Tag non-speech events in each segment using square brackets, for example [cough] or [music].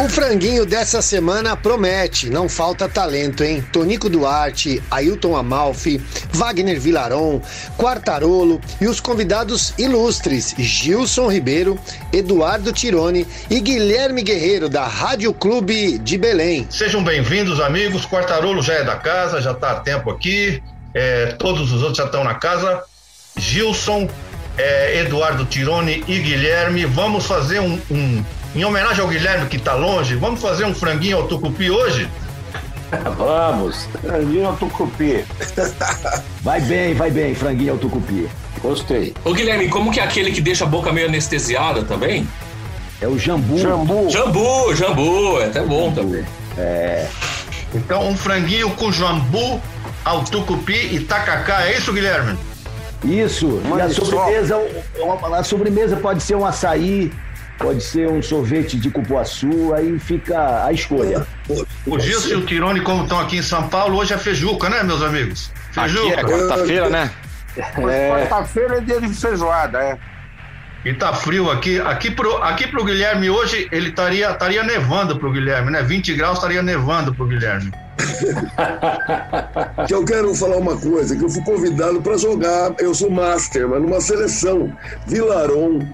O franguinho dessa semana promete, não falta talento, hein? Tonico Duarte, Ailton Amalfi, Wagner Vilaron, Quartarolo e os convidados ilustres Gilson Ribeiro, Eduardo Tirone e Guilherme Guerreiro da Rádio Clube de Belém. Sejam bem-vindos, amigos. Quartarolo já é da casa, já está há tempo aqui. É, todos os outros já estão na casa. Gilson, é, Eduardo Tirone e Guilherme, vamos fazer um, um em homenagem ao Guilherme que está longe, vamos fazer um franguinho ao tucupi hoje? [laughs] Vamos, franguinho ao tucupi. [laughs] Vai bem, vai bem, franguinho ao tucupi. Gostei. Ô Guilherme, como que é aquele que deixa a boca meio anestesiada também? É o jambu. Jambu. Jambu, jambu, é até bom jambu. também. É. Então, um franguinho com jambu ao tucupi e tacacá, é isso, Guilherme? Isso. e a sobremesa, a sobremesa pode ser um açaí, pode ser um sorvete de cupuaçu, aí fica a escolha. O Gilson e o Tirone, como estão aqui em São Paulo, hoje é feijuca, né, meus amigos? Feijuca. Aqui é quarta-feira, né? É... Quarta-feira é dia de feijoada, é. E tá frio aqui. Aqui pro, aqui pro Guilherme hoje, ele estaria estaria nevando pro Guilherme, né? 20 graus estaria nevando pro Guilherme. [laughs] que eu quero falar uma coisa, que eu fui convidado para jogar, eu sou master, mas numa seleção Vilaron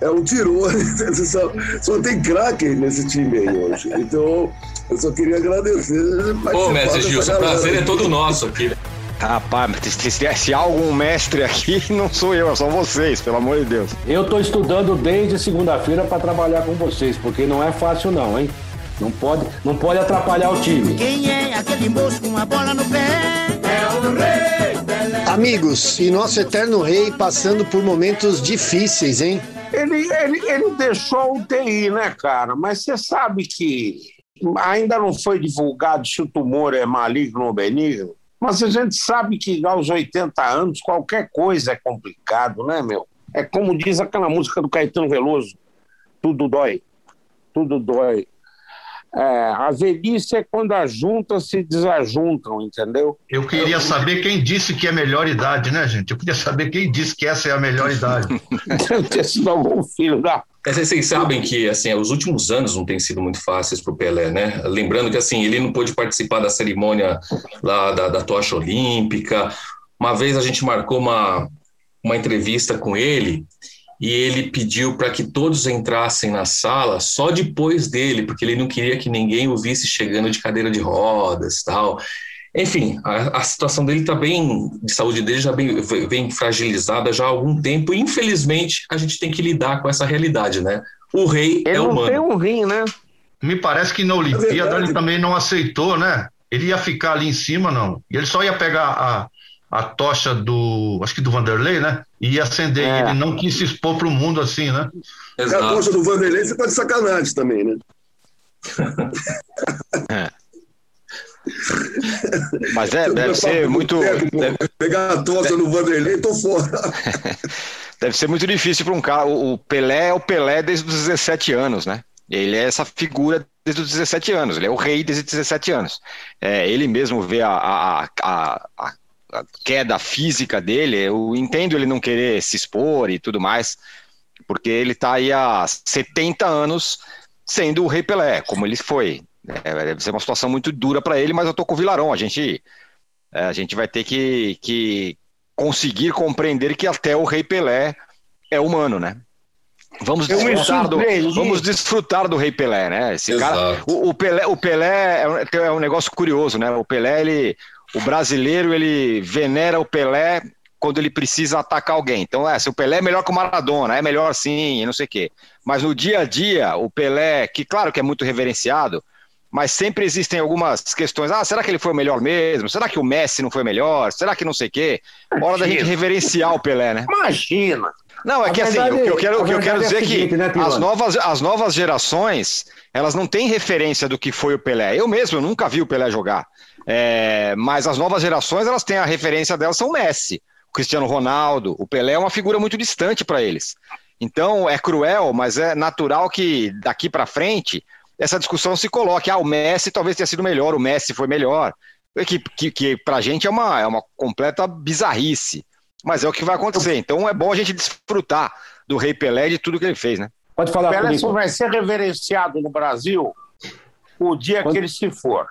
é um tirone. [laughs] Só, só tem craque nesse time aí hoje. Então, eu só queria agradecer. Pô, mestre Gilson, o prazer é todo nosso aqui. Rapaz, se, se há algum mestre aqui, [laughs] não sou eu, são vocês, pelo amor de Deus. Eu estou estudando desde segunda-feira para trabalhar com vocês, porque não é fácil não, hein? Não pode, não pode atrapalhar o time. Quem é aquele moço com a bola no pé? É o rei! Amigos, e nosso eterno rei passando por momentos difíceis, hein? Ele, ele, ele deixou o TI, né, cara? Mas você sabe que ainda não foi divulgado se o tumor é maligno ou benigno. Mas a gente sabe que aos 80 anos qualquer coisa é complicado, né, meu? É como diz aquela música do Caetano Veloso: tudo dói, tudo dói. É, a velhice é quando as juntas se desajuntam, entendeu? Eu queria saber quem disse que é melhor idade, né, gente? Eu queria saber quem disse que essa é a melhor idade. Deve ter sido algum filho da. É, vocês sabem que assim, os últimos anos não têm sido muito fáceis para o Pelé, né? Lembrando que assim ele não pôde participar da cerimônia lá da, da tocha olímpica. Uma vez a gente marcou uma, uma entrevista com ele e ele pediu para que todos entrassem na sala só depois dele, porque ele não queria que ninguém o visse chegando de cadeira de rodas, tal. Enfim, a, a situação dele está bem, de saúde dele já bem, bem fragilizada já há algum tempo, e infelizmente a gente tem que lidar com essa realidade, né? O rei ele é humano. Ele não tem um rim, né? Me parece que na Olimpíada é ele também não aceitou, né? Ele ia ficar ali em cima, não. E ele só ia pegar a, a tocha do, acho que do Vanderlei, né? E ia acender. É. Ele não quis se expor para o mundo assim, né? Exato. A tocha do Vanderlei você tá de sacanagem também, né? [laughs] é. Mas é, deve ser muito. deve... Pegar a tocha no Vanderlei, tô fora. [laughs] deve ser muito difícil para um cara. O Pelé é o Pelé desde os 17 anos, né? Ele é essa figura desde os 17 anos, ele é o rei desde os 17 anos. É, ele mesmo vê a, a, a, a a queda física dele, eu entendo ele não querer se expor e tudo mais, porque ele está aí há 70 anos sendo o Rei Pelé, como ele foi. É, deve ser uma situação muito dura para ele, mas eu tô com o Vilarão. A gente, é, a gente vai ter que, que conseguir compreender que até o Rei Pelé é humano, né? Vamos desfrutar, do, vamos desfrutar do Rei Pelé, né? Esse cara, o, o, Pelé, o Pelé é, é um negócio curioso, né? O Pelé, ele, o brasileiro ele venera o Pelé quando ele precisa atacar alguém. Então, é, se o Pelé é melhor que o Maradona, é melhor assim, não sei o quê. Mas no dia a dia, o Pelé, que claro que é muito reverenciado, mas sempre existem algumas questões. Ah, será que ele foi o melhor mesmo? Será que o Messi não foi melhor? Será que não sei o quê? Hora da gente reverenciar o Pelé, né? Imagina! Não, é que assim, o que eu quero, o que eu quero dizer é, que né, as, novas, as novas gerações, elas não têm referência do que foi o Pelé. Eu mesmo eu nunca vi o Pelé jogar. É, mas as novas gerações, elas têm a referência delas, são o Messi, o Cristiano Ronaldo, o Pelé é uma figura muito distante para eles. Então é cruel, mas é natural que daqui para frente essa discussão se coloque. Ah, o Messi talvez tenha sido melhor, o Messi foi melhor. que, que, que para a gente é uma, é uma completa bizarrice. Mas é o que vai acontecer. Então é bom a gente desfrutar do Rei Pelé e de tudo que ele fez, né? Pode falar, Pelé só vai ser reverenciado no Brasil o dia Quando... que ele se for.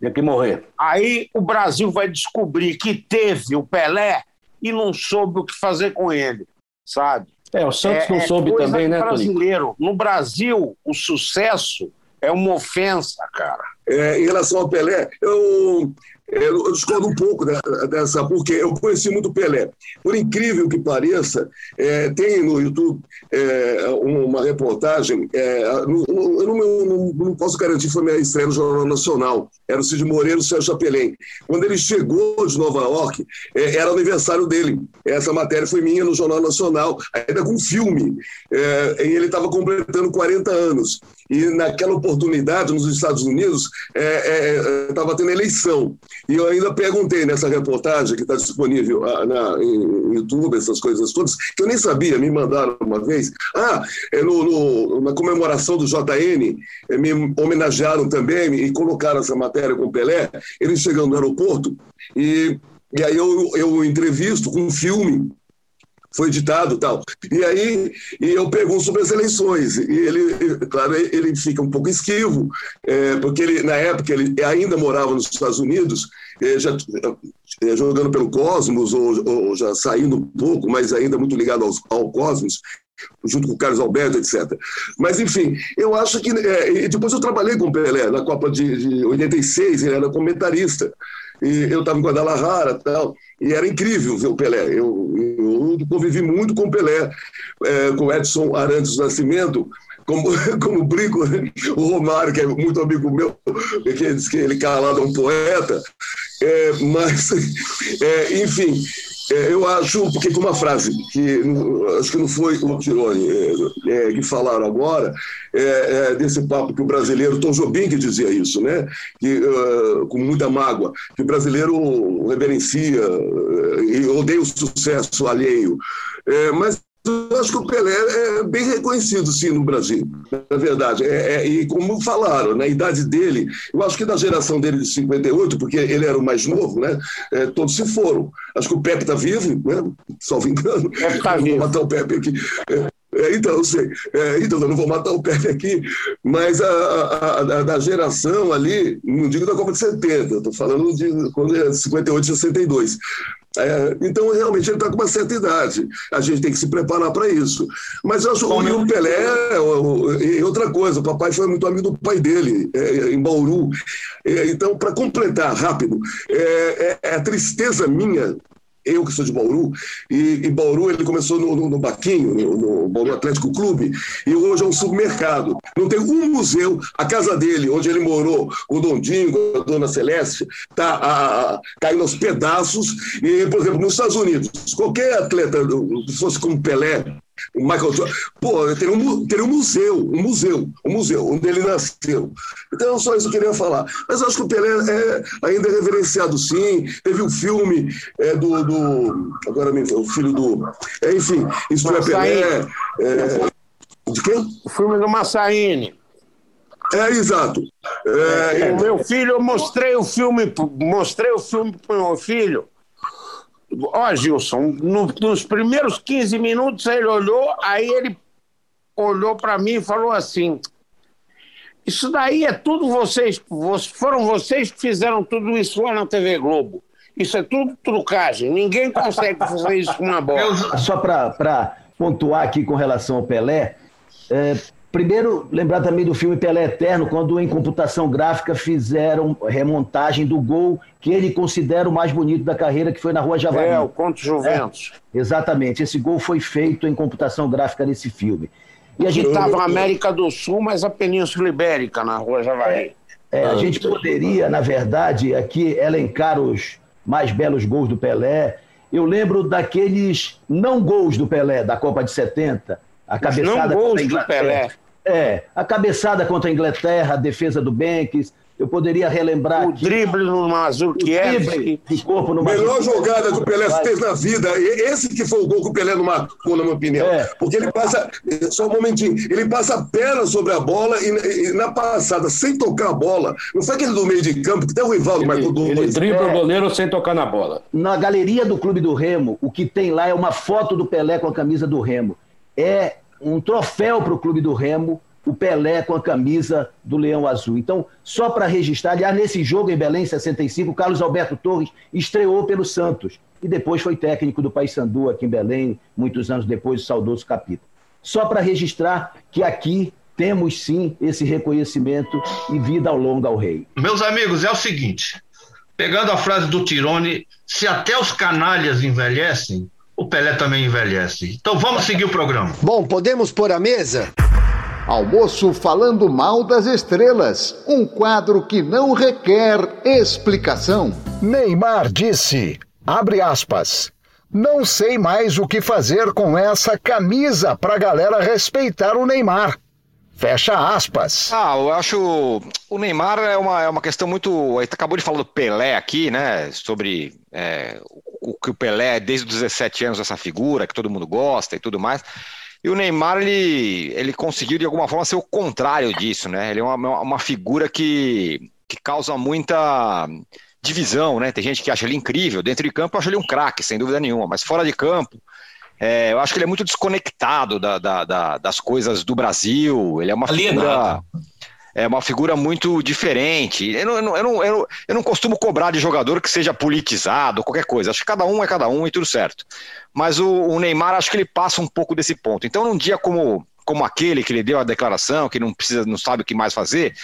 Dia que morrer. Aí o Brasil vai descobrir que teve o Pelé e não soube o que fazer com ele, sabe? É, o Santos é, não é soube também, né, brasileiro. Tonico? No Brasil, o sucesso é uma ofensa, cara. É, em relação ao Pelé, eu, eu discordo um pouco dessa, porque eu conheci muito Pelé. Por incrível que pareça, é, tem no YouTube é, uma reportagem, é, eu não, não, não, posso garantir que foi minha estreia no Jornal Nacional, era o Cid Moreira e o Sérgio Chapelém. Quando ele chegou de Nova York, é, era aniversário dele. Essa matéria foi minha no Jornal Nacional, ainda com filme. É, e ele estava completando 40 anos. E naquela oportunidade, nos Estados Unidos, estava é, é, tendo eleição. E eu ainda perguntei nessa reportagem que está disponível ah, na, em YouTube, essas coisas todas, que eu nem sabia, me mandaram uma vez. Ah, é no, no, na comemoração do JN, é, me homenagearam também e colocaram essa matéria com o Pelé, ele chegando no aeroporto, e, e aí eu, eu entrevisto com um filme foi editado tal. E aí e eu pergunto sobre as eleições. E ele, claro, ele fica um pouco esquivo, é, porque ele, na época ele ainda morava nos Estados Unidos, é, já, é, jogando pelo Cosmos, ou, ou, já saindo um pouco, mas ainda muito ligado aos, ao Cosmos junto com o Carlos Alberto, etc. Mas, enfim, eu acho que. É, depois eu trabalhei com o Pelé na Copa de, de 86, ele era comentarista. E eu estava em Guadalajara tal, e era incrível ver o Pelé. Eu, eu convivi muito com o Pelé, é, com Edson Arantes Nascimento, como, [laughs] como brinco, o Romário, que é muito amigo meu, que diz que ele calado é um poeta, é, mas, [laughs] é, enfim, é, eu acho, porque com uma frase que acho que não foi o Tironi é, é, que falaram agora, é, é, desse papo que o brasileiro, Tom Jobim que dizia isso, né? Que, uh, com muita mágoa, que o brasileiro reverencia uh, e odeia o sucesso alheio. mas eu acho que o Pelé é bem reconhecido, sim, no Brasil, na verdade. É, é, e como falaram, na idade dele, eu acho que da geração dele de 58, porque ele era o mais novo, né? É, todos se foram. Acho que o Pepe está vivo, né? Salvo engano. Pepe está vivo. Vou matar o Pepe aqui. É, é, então, eu sei. É, então, eu não vou matar o Pepe aqui, mas a, a, a, da geração ali, não digo da Copa de 70, estou falando de quando é 58, 62. É, então, realmente, ele está com uma certa idade. A gente tem que se preparar para isso. Mas eu acho que o Pelé, e outra coisa, o papai foi muito amigo do pai dele, é, em Bauru. É, então, para completar rápido, é, é, é a tristeza minha eu que sou de Bauru, e, e Bauru ele começou no, no, no Baquinho, no, no, Bauru Atlético Clube, e hoje é um supermercado. Não tem um museu, a casa dele, onde ele morou, o Dondinho, a Dona Celeste, está caindo aos pedaços, e, por exemplo, nos Estados Unidos, qualquer atleta, se fosse como Pelé, Michael Jordan, pô, teria um, um museu, um museu, um museu, onde ele nasceu. Então, só isso que eu queria falar. Mas acho que o Pelé é, ainda é reverenciado, sim. Teve o um filme é, do, do. Agora me o filho do. É, enfim, Isto é Pelé. É, de quem? O filme do Massaíne. É, exato. É, o meu filho, eu mostrei o filme, mostrei o filme para o meu filho. Ó, Gilson, no, nos primeiros 15 minutos ele olhou, aí ele olhou para mim e falou assim: Isso daí é tudo vocês, foram vocês que fizeram tudo isso lá na TV Globo. Isso é tudo trucagem. Ninguém consegue fazer isso com uma bola. Só para pontuar aqui com relação ao Pelé, é, Primeiro, lembrar também do filme Pelé Eterno, quando em computação gráfica fizeram remontagem do gol que ele considera o mais bonito da carreira, que foi na Rua Javari. É, o Conto Juventus. É, exatamente, esse gol foi feito em computação gráfica nesse filme. E a gente estava na América do Sul, mas a Península Ibérica, na Rua Javari. É, a gente poderia, na verdade, aqui elencar os mais belos gols do Pelé. Eu lembro daqueles não gols do Pelé, da Copa de 70, a cabeçada não gols do Pelé. É, a cabeçada contra a Inglaterra, a defesa do Banks, Eu poderia relembrar. O aqui, drible no Mazurkiewicz. De corpo no Melhor jogada que o Pelé fez na vida. Esse que foi o gol que o Pelé não marcou, na minha opinião. É. Porque ele passa. Só um momentinho. Ele passa a perna sobre a bola e, e, na passada, sem tocar a bola. Não foi aquele do meio de campo, que até o Rivaldo marcou dois. Ele dribla é. o goleiro sem tocar na bola. Na galeria do Clube do Remo, o que tem lá é uma foto do Pelé com a camisa do Remo. É um troféu para o Clube do Remo o Pelé com a camisa do Leão Azul. Então, só para registrar, aliás, nesse jogo em Belém, em 65, Carlos Alberto Torres estreou pelo Santos e depois foi técnico do Paysandu aqui em Belém, muitos anos depois, o saudoso Capita. Só para registrar que aqui temos sim esse reconhecimento e vida ao longo ao rei. Meus amigos, é o seguinte, pegando a frase do Tirone, se até os canalhas envelhecem, o Pelé também envelhece. Então vamos seguir o programa. Bom, podemos pôr a mesa? Almoço falando mal das estrelas, um quadro que não requer explicação. Neymar disse, abre aspas, não sei mais o que fazer com essa camisa pra galera respeitar o Neymar. Fecha aspas. Ah, eu acho. O Neymar é uma, é uma questão muito. Acabou de falar do Pelé aqui, né? Sobre é, o que o Pelé é desde os 17 anos, essa figura que todo mundo gosta e tudo mais. E o Neymar, ele, ele conseguiu de alguma forma ser o contrário disso, né? Ele é uma, uma figura que, que causa muita divisão, né? Tem gente que acha ele incrível. Dentro de campo, eu acho ele um craque, sem dúvida nenhuma. Mas fora de campo, é, eu acho que ele é muito desconectado da, da, da, das coisas do Brasil. Ele é uma Alienado. figura é uma figura muito diferente. Eu não, eu, não, eu, não, eu, não costumo cobrar de jogador que seja politizado, qualquer coisa. Acho que cada um é cada um e tudo certo. Mas o, o Neymar, acho que ele passa um pouco desse ponto. Então, num dia como, como aquele que ele deu a declaração, que não precisa, não sabe o que mais fazer,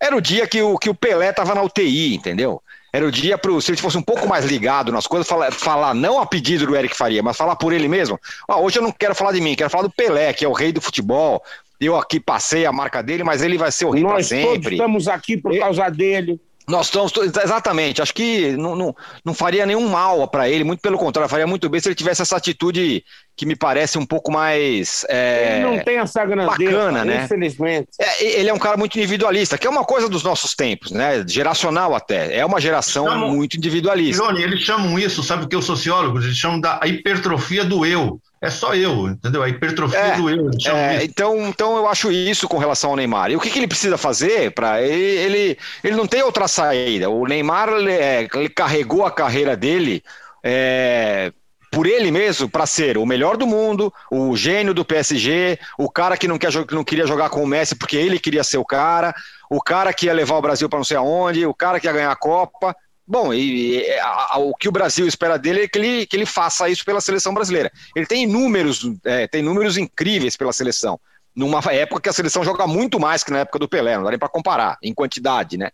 era o dia que o, que o Pelé estava na UTI, entendeu? Era o dia para se ele fosse um pouco mais ligado nas coisas, falar, falar não a pedido do Eric Faria, mas falar por ele mesmo. Ah, hoje eu não quero falar de mim, quero falar do Pelé, que é o rei do futebol, eu aqui passei a marca dele, mas ele vai ser o rei para sempre. Nós estamos aqui por causa dele. Nós estamos, exatamente, acho que não, não, não faria nenhum mal para ele, muito pelo contrário, faria muito bem se ele tivesse essa atitude que me parece um pouco mais. É, ele não tem essa grandeza, bacana, né? infelizmente. É, ele é um cara muito individualista, que é uma coisa dos nossos tempos, né? Geracional até. É uma geração chamam, muito individualista. Johnny, eles chamam isso, sabe o que os sociólogos? Eles chamam da hipertrofia do eu é só eu, entendeu? A hipertrofia é, do eu. É, então, então eu acho isso com relação ao Neymar. E o que, que ele precisa fazer para ele, ele, ele não tem outra saída. O Neymar ele, é, ele carregou a carreira dele é, por ele mesmo para ser o melhor do mundo, o gênio do PSG, o cara que não, quer, que não queria jogar com o Messi porque ele queria ser o cara, o cara que ia levar o Brasil para não sei aonde, o cara que ia ganhar a Copa. Bom, e, e a, a, o que o Brasil espera dele é que ele, que ele faça isso pela seleção brasileira. Ele tem números, é, tem números incríveis pela seleção. Numa época que a seleção joga muito mais que na época do Pelé, não dá nem para comparar, em quantidade, né?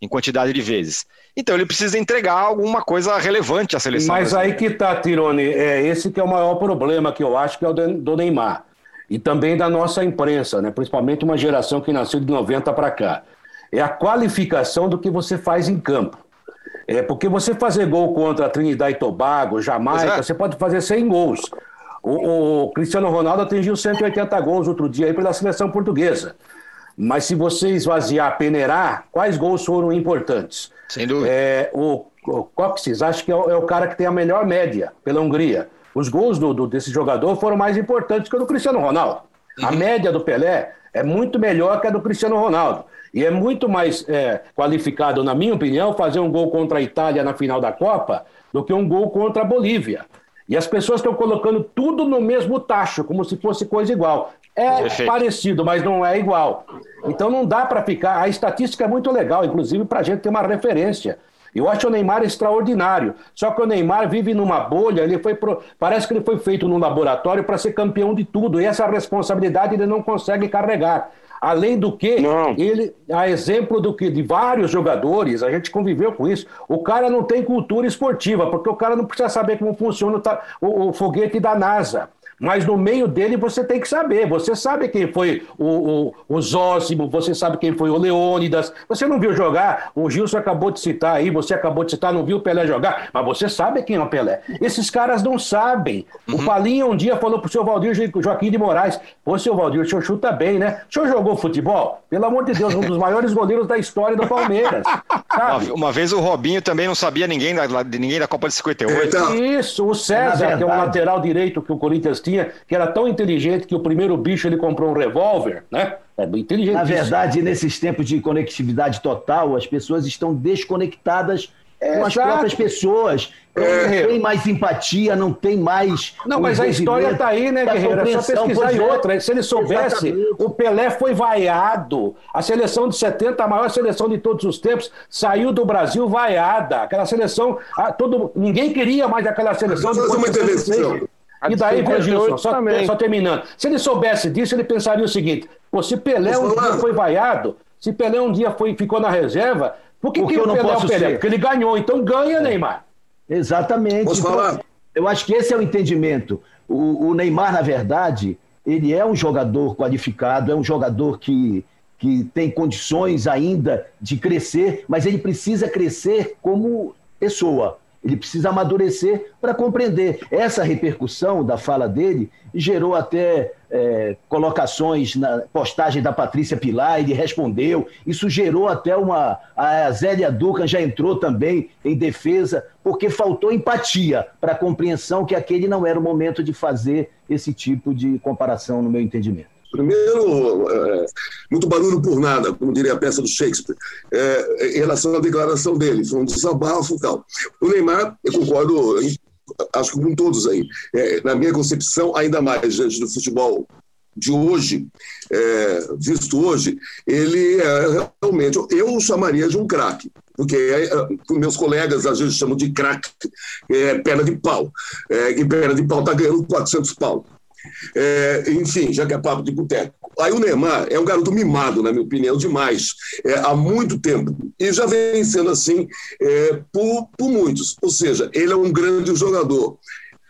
Em quantidade de vezes. Então ele precisa entregar alguma coisa relevante à seleção. Mas brasileira. aí que tá, Tirone, é esse que é o maior problema que eu acho que é o do Neymar. E também da nossa imprensa, né? principalmente uma geração que nasceu de 90 para cá. É a qualificação do que você faz em campo. É, porque você fazer gol contra a Trinidad e Tobago, Jamaica, você pode fazer 100 gols. O, o, Cristiano Ronaldo atingiu 180 gols outro dia aí pela seleção portuguesa. Mas se você esvaziar, peneirar, quais gols foram importantes? Sem dúvida. É, o, o Coxes, acho que é o, é o, cara que tem a melhor média pela Hungria. Os gols do, do, desse jogador foram mais importantes que o do Cristiano Ronaldo. Uhum. A média do Pelé é muito melhor que a do Cristiano Ronaldo. E é muito mais é, qualificado, na minha opinião, fazer um gol contra a Itália na final da Copa do que um gol contra a Bolívia. E as pessoas estão colocando tudo no mesmo tacho, como se fosse coisa igual. É Perfeito. parecido, mas não é igual. Então não dá para ficar. A estatística é muito legal, inclusive para a gente ter uma referência. Eu acho o Neymar extraordinário. Só que o Neymar vive numa bolha, ele foi pro... parece que ele foi feito num laboratório para ser campeão de tudo. E essa responsabilidade ele não consegue carregar. Além do que, não. ele, a exemplo do que de vários jogadores, a gente conviveu com isso. O cara não tem cultura esportiva, porque o cara não precisa saber como funciona o, o, o foguete da NASA. Mas no meio dele você tem que saber. Você sabe quem foi o, o, o Zósimo, você sabe quem foi o Leônidas. Você não viu jogar, o Gilson acabou de citar aí, você acabou de citar, não viu o Pelé jogar, mas você sabe quem é o Pelé. Esses caras não sabem. Uhum. O Palinha um dia falou pro seu Valdir Joaquim de Moraes: Ô, seu Valdir, o senhor chuta bem, né? O senhor jogou futebol? Pelo amor de Deus, um dos maiores goleiros da história do Palmeiras. [laughs] Uma, uma, vez o Robinho também não sabia ninguém da, ninguém da Copa de 58. Então, Isso, o César, que é um lateral direito que o Corinthians tinha, que era tão inteligente que o primeiro bicho ele comprou um revólver, né? É bem inteligente. Na verdade, nesses tempos de conectividade total, as pessoas estão desconectadas é, com as exato. próprias pessoas. É. Não tem mais empatia, não tem mais. Não, mas a história está aí, né, Guerreiro? É só pesquisar em é. outra. Se ele soubesse, Exatamente. o Pelé foi vaiado. A seleção de 70, a maior seleção de todos os tempos, saiu do Brasil vaiada. Aquela seleção, todo, ninguém queria mais aquela seleção. Uma intervenção. E daí, viu, Gilson, só, só, terminando. Se ele soubesse disso, ele pensaria o seguinte: pô, se Pelé um dia foi vaiado, se Pelé um dia foi, ficou na reserva, por que, Porque que o Pelé é o Pelé? Ser. Porque ele ganhou, então ganha, é. Neymar. Exatamente. Posso então, falar? Eu acho que esse é o entendimento. O, o, Neymar, na verdade, ele é um jogador qualificado, é um jogador que, que tem condições ainda de crescer, mas ele precisa crescer como pessoa. Ele precisa amadurecer para compreender. Essa repercussão da fala dele gerou até é, colocações na postagem da Patrícia Pilar, ele respondeu. Isso gerou até uma. A Zélia Ducan já entrou também em defesa, porque faltou empatia para a compreensão que aquele não era o momento de fazer esse tipo de comparação, no meu entendimento. Primeiro, é, muito barulho por nada, como diria a peça do Shakespeare, é, em relação à declaração dele, foi um desabafo e tal. O Neymar, eu concordo, acho que com todos aí, é, na minha concepção, ainda mais diante do futebol de hoje, é, visto hoje, ele é realmente, eu o chamaria de um craque, porque é, é meus colegas às vezes chamam de craque, é, perna de pau, é, e perna de pau está ganhando 400 pau. É, enfim, já que é papo de boteco. Aí o Neymar é um garoto mimado, na minha opinião, demais, é, há muito tempo. E já vem sendo assim é, por, por muitos. Ou seja, ele é um grande jogador.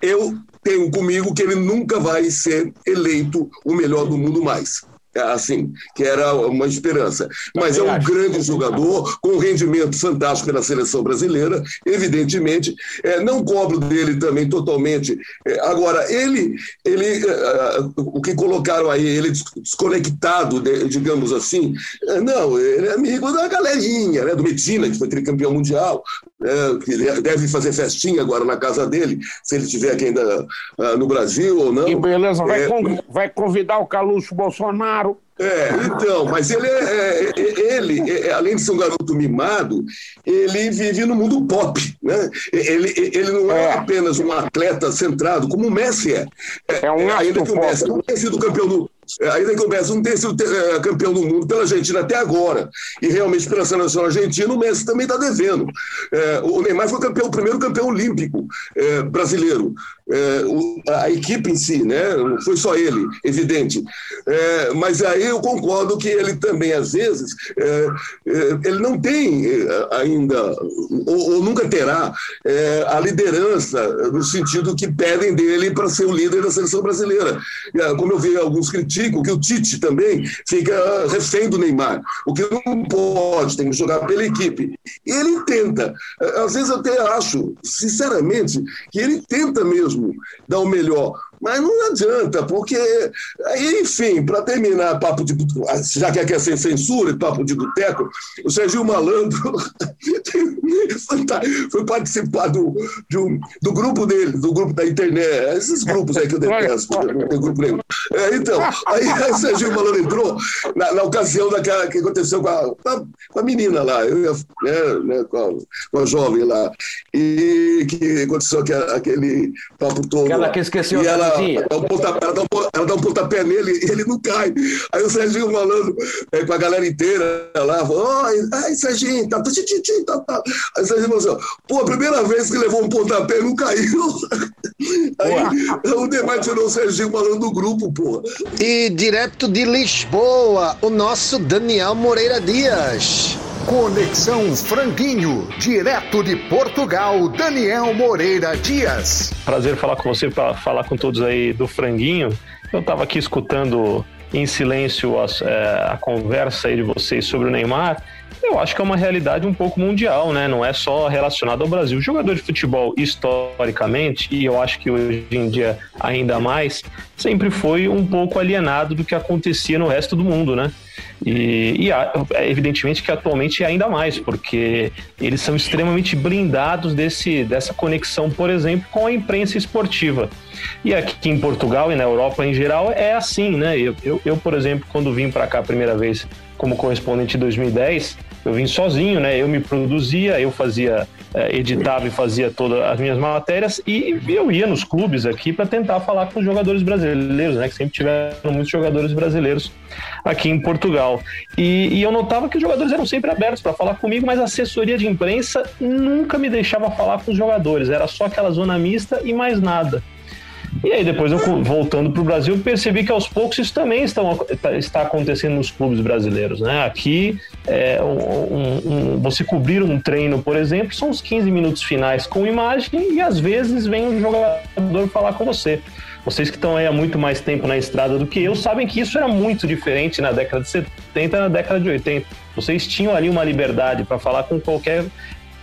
Eu tenho comigo que ele nunca vai ser eleito o melhor do mundo mais assim, que era uma esperança. Mas é um grande jogador, com um rendimento fantástico na seleção brasileira, evidentemente. É, não cobro dele também totalmente. É, agora, ele, ele uh, o que colocaram aí, ele desconectado, digamos assim, é, não, ele é amigo da galerinha, né, do Medina, que foi tricampeão mundial, é, que deve fazer festinha agora na casa dele, se ele estiver aqui ainda uh, no Brasil ou não. Que beleza, vai, é, vai convidar o Caluxo Bolsonaro. É, então, mas ele, é, é, é ele é, além de ser um garoto mimado, ele vive no mundo pop, né? Ele, ele não é, apenas um atleta centrado, como o Messi é. é um ainda que o Messi não tenha sido campeão do, é, ainda que o Messi não tenha sido é, campeão do mundo pela Argentina até agora, e realmente pela seleção argentina, o Messi também está devendo. É, o Neymar foi campeão, o primeiro campeão olímpico é, brasileiro. É, a equipe em si, né? não foi só ele, evidente. É, mas aí eu concordo que ele também, às vezes, ele não tem ainda, ou, ou nunca terá, a liderança, no sentido que pedem dele para ser o líder da seleção brasileira. Como eu vi alguns criticam que o Tite também fica refém do Neymar, o que não pode, tem que jogar pela equipe. Ele tenta. Às vezes até acho, sinceramente, que ele tenta mesmo dar o melhor. Mas não adianta, porque. Enfim, para terminar, papo de. Já que quer ser censura, papo de boteco, o Serginho Malandro [laughs] foi participar do, do, do, grupo dele, do grupo da internet, esses grupos aí que eu detesto, não tem grupo nenhum. É, então, aí [laughs] o Serginho Malandro entrou na, na, ocasião daquela que aconteceu com a, com a menina lá, eu, né, né, com, a, com, a, jovem lá, e que aconteceu aquele, aquele papo todo. Aquela que esqueceu. E ela, ela dá, um pontapé, ela, dá um, ela dá um pontapé nele e ele não cai. Aí o Serginho falando é, com a galera inteira lá, ai, Serginho, tá, tá, tá, tá. Aí o Serginho falou assim, pô, a primeira vez que levou um pontapé não caiu. [laughs] Aí o Demar tirou o Serginho falando do grupo, pô. E direto de Lisboa, o nosso Daniel Moreira Dias. Conexão Franguinho, direto de Portugal, Daniel Moreira Dias. Prazer falar com você, falar com todos aí do Franguinho. Eu estava aqui escutando em silêncio a, é, a conversa aí de vocês sobre o Neymar eu acho que é uma realidade um pouco mundial, né? Não é só relacionado ao Brasil. Jogador de futebol, historicamente, e eu acho que hoje em dia ainda mais, sempre foi um pouco alienado do que acontecia no resto do mundo, né? E, e é evidentemente que atualmente é ainda mais, porque eles são extremamente blindados desse, dessa conexão, por exemplo, com a imprensa esportiva. E aqui em Portugal e na Europa em geral é assim, né? Eu, eu, eu por exemplo, quando vim para cá a primeira vez como correspondente em 2010, eu vim sozinho, né? Eu me produzia, eu fazia, é, editava e fazia todas as minhas matérias e eu ia nos clubes aqui para tentar falar com os jogadores brasileiros, né? Que sempre tiveram muitos jogadores brasileiros aqui em Portugal. E, e eu notava que os jogadores eram sempre abertos para falar comigo, mas a assessoria de imprensa nunca me deixava falar com os jogadores. Era só aquela zona mista e mais nada. E aí depois eu voltando para o Brasil percebi que aos poucos isso também estão, tá, está acontecendo nos clubes brasileiros, né? Aqui é, um, um, você cobrir um treino, por exemplo, são os 15 minutos finais com imagem e às vezes vem um jogador falar com você. Vocês que estão aí há muito mais tempo na estrada do que eu sabem que isso era muito diferente na década de 70 e na década de 80. Vocês tinham ali uma liberdade para falar com qualquer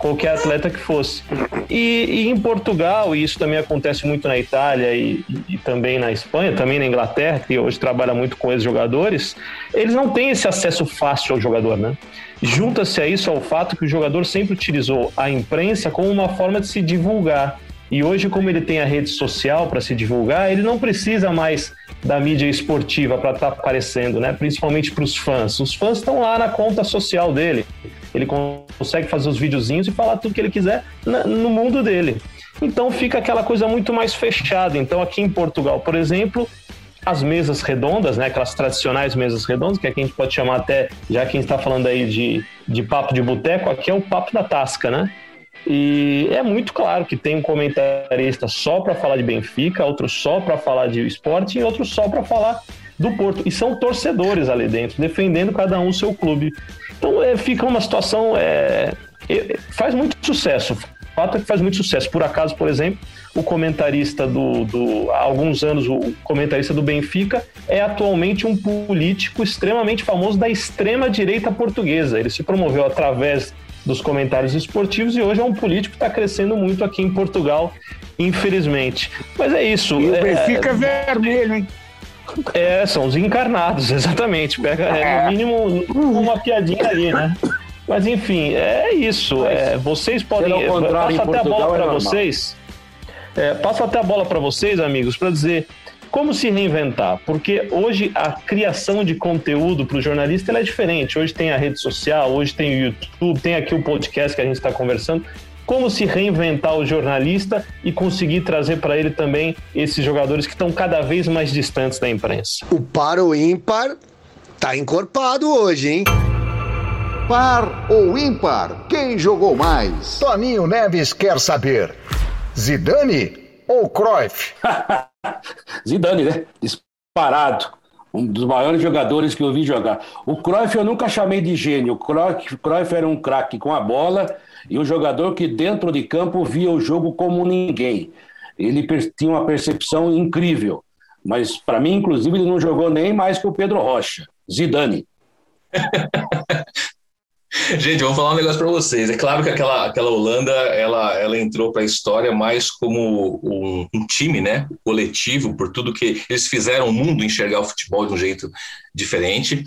qualquer atleta que fosse. E, e, em Portugal, e isso também acontece muito na Itália e, e, também na Espanha, também na Inglaterra, que hoje trabalha muito com esses jogadores, eles não têm esse acesso fácil ao jogador, né? Junta-se a isso ao fato que o jogador sempre utilizou a imprensa como uma forma de se divulgar. E hoje, como ele tem a rede social para se divulgar, ele não precisa mais da mídia esportiva para estar tá aparecendo, né? Principalmente para os fãs. Os fãs estão lá na conta social dele. Ele consegue fazer os videozinhos e falar tudo que ele quiser no mundo dele. Então fica aquela coisa muito mais fechada. Então aqui em Portugal, por exemplo, as mesas redondas, né, aquelas tradicionais mesas redondas, que aqui a gente pode chamar até, já que a gente está falando aí de, de papo de boteco, aqui é o papo da tasca, né? E é muito claro que tem um comentarista só para falar de Benfica, outro só para falar de esporte e outro só para falar do Porto. E são torcedores ali dentro, defendendo cada um o seu clube. Então é, fica uma situação. É, faz muito sucesso. O fato é que faz muito sucesso. Por acaso, por exemplo, o comentarista do, do. Há alguns anos, o comentarista do Benfica é atualmente um político extremamente famoso da extrema-direita portuguesa. Ele se promoveu através dos comentários esportivos e hoje é um político que está crescendo muito aqui em Portugal, infelizmente. Mas é isso. E o Benfica é, é vermelho, hein? É, são os encarnados, [laughs] exatamente. Pega é, no mínimo uma piadinha ali, né? Mas enfim, é isso. É, vocês podem. Passo até a bola para é vocês. É, passo até a bola para vocês, amigos, para dizer como se reinventar. Porque hoje a criação de conteúdo para o jornalista é diferente. Hoje tem a rede social, hoje tem o YouTube, tem aqui o podcast que a gente está conversando como se reinventar o jornalista e conseguir trazer para ele também esses jogadores que estão cada vez mais distantes da imprensa. O par ou ímpar tá encorpado hoje, hein? Par ou ímpar? Quem jogou mais? Toninho Neves quer saber. Zidane ou Cruyff? [laughs] Zidane, né? Disparado. Um dos maiores jogadores que eu vi jogar. O Cruyff eu nunca chamei de gênio. O Cruyff, Cruyff era um craque com a bola e um jogador que dentro de campo via o jogo como ninguém. Ele tinha uma percepção incrível, mas para mim, inclusive, ele não jogou nem mais que o Pedro Rocha, Zidane. [laughs] [laughs] Gente, vou falar um negócio para vocês. É claro que aquela, aquela Holanda ela, ela entrou para a história mais como um, um, time, né? Coletivo, por tudo que eles fizeram o mundo enxergar o futebol de um jeito diferente.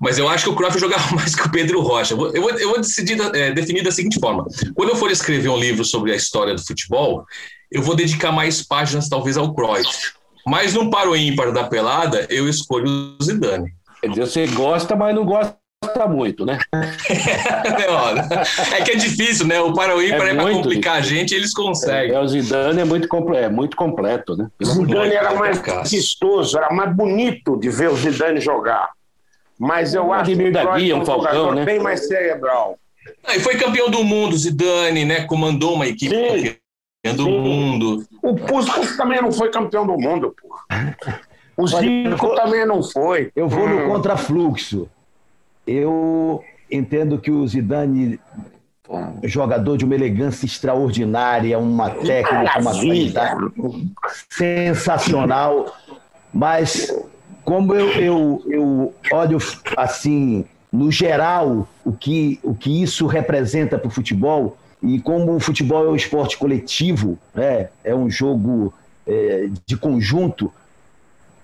Mas eu acho que o Cruyff [laughs] jogava mais que o Pedro Rocha. Eu vou, eu vou, decidir, é, definir da seguinte forma: quando eu for escrever um livro sobre a história do futebol, eu vou dedicar mais páginas, talvez, ao Cruyff. Mas no paro ímpar da pelada, eu escolho o Zidane. Quer dizer, você gosta, mas não gosta muito, né? [laughs] é que é difícil, né? O ímpar é, é para complicar difícil. a gente, eles conseguem. É, o Zidane é muito, é muito completo, né? O Zidane era mais vistoso, era mais bonito de ver o Zidane jogar. Mas eu acho que da Guia, um Falcão, né? bem mais cerebral. Ah, e foi campeão do mundo, Zidane, né? Comandou uma equipe Sim. campeão do Sim. mundo. O Puskas também não foi campeão do mundo, pô. O Zico também não foi. Eu vou hum. no contrafluxo. Eu entendo que o Zidane jogador de uma elegância extraordinária, uma técnica, uma qualidade sensacional, mas como eu, eu, eu olho assim, no geral, o que, o que isso representa para o futebol, e como o futebol é um esporte coletivo, né, é um jogo é, de conjunto,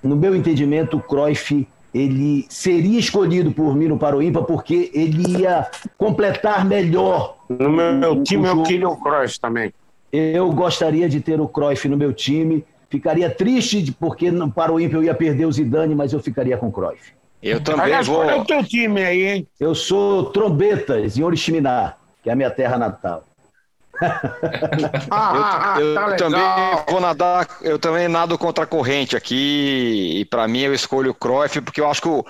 no meu entendimento, o Cruyff ele seria escolhido por mim no Paroímpa porque ele ia completar melhor. No meu time o eu queria o Cruyff também. Eu gostaria de ter o Cruyff no meu time. Ficaria triste porque no Paroímpa eu ia perder o Zidane, mas eu ficaria com o Cruyff. Eu também Aliás, vou... Qual é o teu time aí, hein? Eu sou Trombetas, em Oriximiná, que é a minha terra natal. Ah, eu, eu tá também vou nadar, eu também nado contra a corrente aqui, e para mim eu escolho o Cruyff, porque eu acho que o,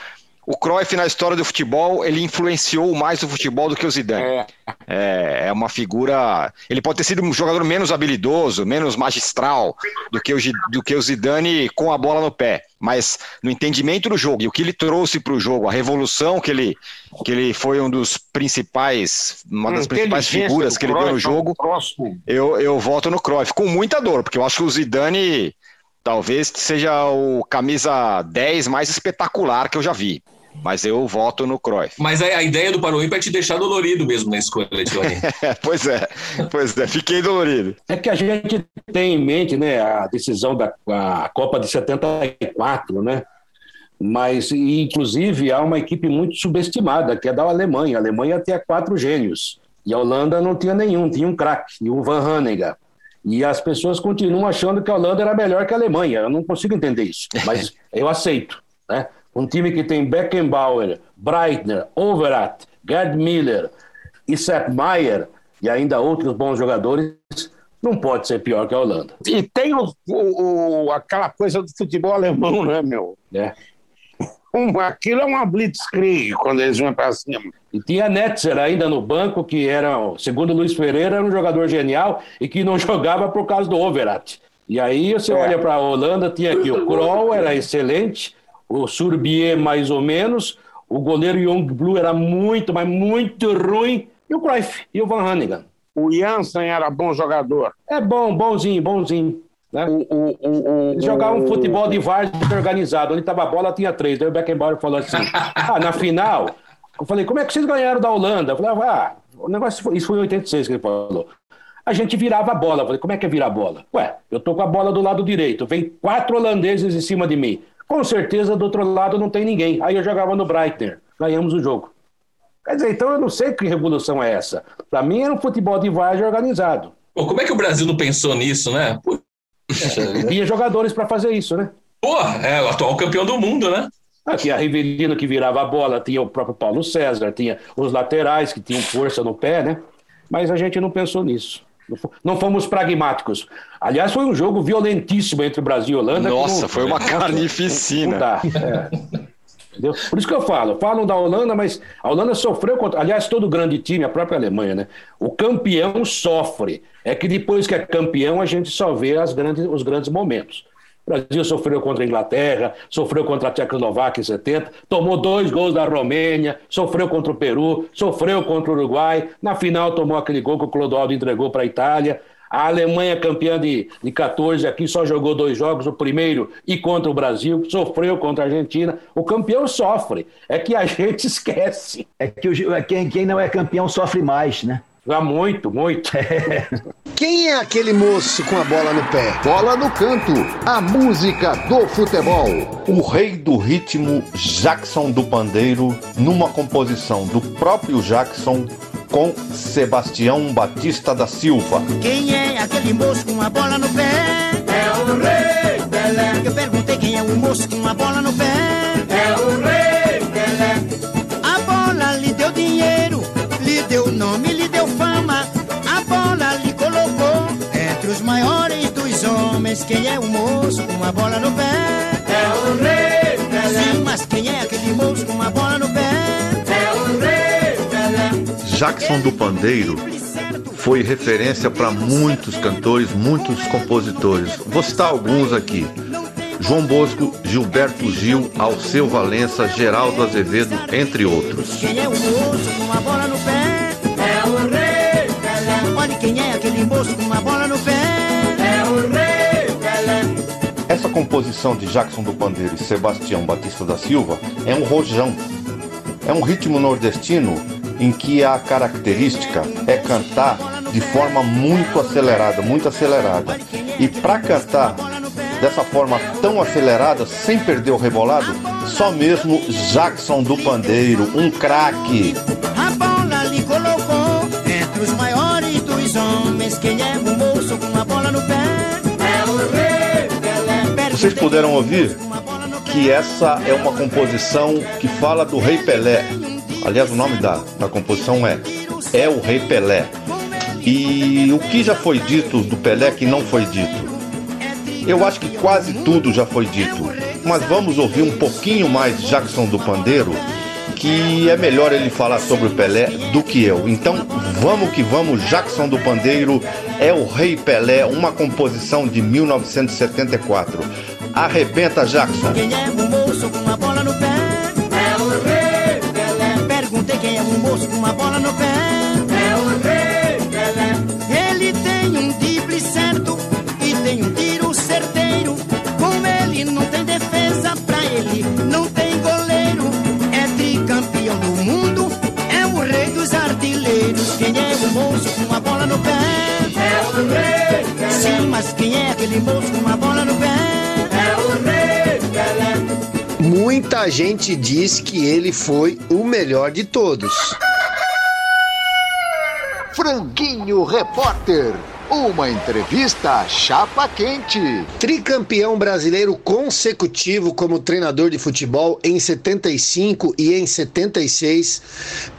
o Cruyff na história do futebol, ele influenciou mais o futebol do que o Zidane. É. é. É, uma figura. Ele pode ter sido um jogador menos habilidoso, menos magistral do que o, do que o Zidane com a bola no pé. Mas no entendimento do jogo e o que ele trouxe para o jogo, a revolução que ele, que ele foi um dos principais, uma das principais figuras que ele deu no jogo, eu, eu voto no Cruyff, com muita dor, porque eu acho que o Zidane talvez seja o camisa 10 mais espetacular que eu já vi. Mas eu voto no Cruyff. Mas a, a ideia do Paroímpa é te deixar dolorido mesmo na escolha, Tilarim. [laughs] pois é, pois é, fiquei dolorido. É que a gente tem em mente né, a decisão da a Copa de 74, né? Mas, inclusive, há uma equipe muito subestimada, que é da Alemanha. A Alemanha tinha quatro gênios. E a Holanda não tinha nenhum, tinha um craque, o Van Hanegem. E as pessoas continuam achando que a Holanda era melhor que a Alemanha. Eu não consigo entender isso, mas [laughs] eu aceito. Né? Um time que tem Beckenbauer, Breitner, Overath, Gerd Miller Sepp Maier e ainda outros bons jogadores, não pode ser pior que a Holanda. E tem o, o, aquela coisa do futebol alemão, né, meu? É. Um, aquilo é uma blitzkrieg quando eles vão para cima. E tinha Netzer ainda no banco, que era, segundo Luiz Pereira, era um jogador genial e que não [laughs] jogava por causa do Overath. E aí você é. olha para a Holanda, tinha aqui o Kroll, era excelente, o Surbier mais ou menos, o goleiro Young Blue era muito, mas muito ruim, e o Cruyff e o Van Hannigan. O Janssen era bom jogador. É bom, bonzinho, bonzinho. Né? O, o, o, Eles jogavam futebol de várzea organizado. Onde estava a bola, tinha três. Daí o Beckenbauer falou assim: [laughs] ah, na final. Eu falei, como é que vocês ganharam da Holanda? Eu falei, ah, o negócio foi, isso foi em 86 que ele falou. A gente virava a bola. Eu falei, como é que é virar a bola? Ué, eu tô com a bola do lado direito, vem quatro holandeses em cima de mim. Com certeza do outro lado não tem ninguém. Aí eu jogava no Breitner, ganhamos o jogo. Quer dizer, então eu não sei que revolução é essa. Para mim era um futebol de várzea organizado. Pô, como é que o Brasil não pensou nisso, né? Puxa, Tinha jogadores para fazer isso, né? Pô, é o atual campeão do mundo, né? Aqui a Rivelino que virava a bola, tinha o próprio Paulo César, tinha os laterais que tinham força no pé, né? Mas a gente não pensou nisso. Não fomos pragmáticos. Aliás, foi um jogo violentíssimo entre Brasil e Holanda. Nossa, não, foi uma [laughs] carnificina. Não dá. É. Por isso que eu falo, falam da Holanda, mas a Holanda sofreu contra. Aliás, todo grande time, a própria Alemanha, né? O campeão sofre. É que depois que é campeão, a gente só vê as grandes, os grandes momentos. O Brasil sofreu contra a Inglaterra, sofreu contra a Tchecoslováquia em 70, tomou dois gols da Romênia, sofreu contra o Peru, sofreu contra o Uruguai, na final tomou aquele gol que o Clodoaldo entregou para a Itália. A Alemanha, campeã de, de 14, aqui só jogou dois jogos, o primeiro e contra o Brasil, sofreu contra a Argentina. O campeão sofre, é que a [laughs] gente esquece. É que o, é quem, quem não é campeão sofre mais, né? Ah, muito, muito. Quem é aquele moço com a bola no pé? Bola no canto, a música do futebol. O rei do ritmo, Jackson do Pandeiro, numa composição do próprio Jackson com Sebastião Batista da Silva. Quem é aquele moço com a bola no pé? É o rei Pelé. Eu perguntei quem é o moço com a bola no pé? É o rei Pelé. A bola lhe deu dinheiro, lhe deu nome, homens. Quem é o moço com a bola no pé? É o rei Pelé. Sim, mas quem é aquele moço com a bola no pé? É o rei Pelé. Jackson do Pandeiro foi referência para muitos cantores, muitos compositores. Vou citar alguns aqui. João Bosco, Gilberto Gil, Alceu Valença, Geraldo Azevedo, entre outros. Quem é o moço com uma bola no pé? É o Rei Pelé. Olha quem é aquele moço com uma bola no pé? Essa composição de Jackson do Pandeiro e Sebastião Batista da Silva é um rojão. É um ritmo nordestino em que a característica é cantar de forma muito acelerada, muito acelerada. E para cantar dessa forma tão acelerada, sem perder o rebolado, só mesmo Jackson do Pandeiro, um craque. Vocês puderam ouvir que essa é uma composição que fala do Rei Pelé. Aliás, o nome da, da composição é É o Rei Pelé. E o que já foi dito do Pelé que não foi dito? Eu acho que quase tudo já foi dito. Mas vamos ouvir um pouquinho mais Jackson do Pandeiro, que é melhor ele falar sobre o Pelé do que eu. Então vamos que vamos, Jackson do Pandeiro é o Rei Pelé, uma composição de 1974. Arrebenta, Jackson. Quem é o moço com uma bola no pé? É o Rei Pelé. Perguntei quem é o moço com uma bola no pé? É o Rei Pelé. Ele tem um drible certo e tem um tiro certeiro. Com ele não tem defesa, pra ele não tem goleiro. É tricampeão do mundo, é o rei dos artilheiros. Quem é o moço com uma bola no pé? É o Rei Pelé. Sim, mas quem é aquele moço com uma bola Muita gente diz que ele foi o melhor de todos. Franguinho Repórter. Uma entrevista chapa quente. Tricampeão brasileiro consecutivo como treinador de futebol em 75 e em 76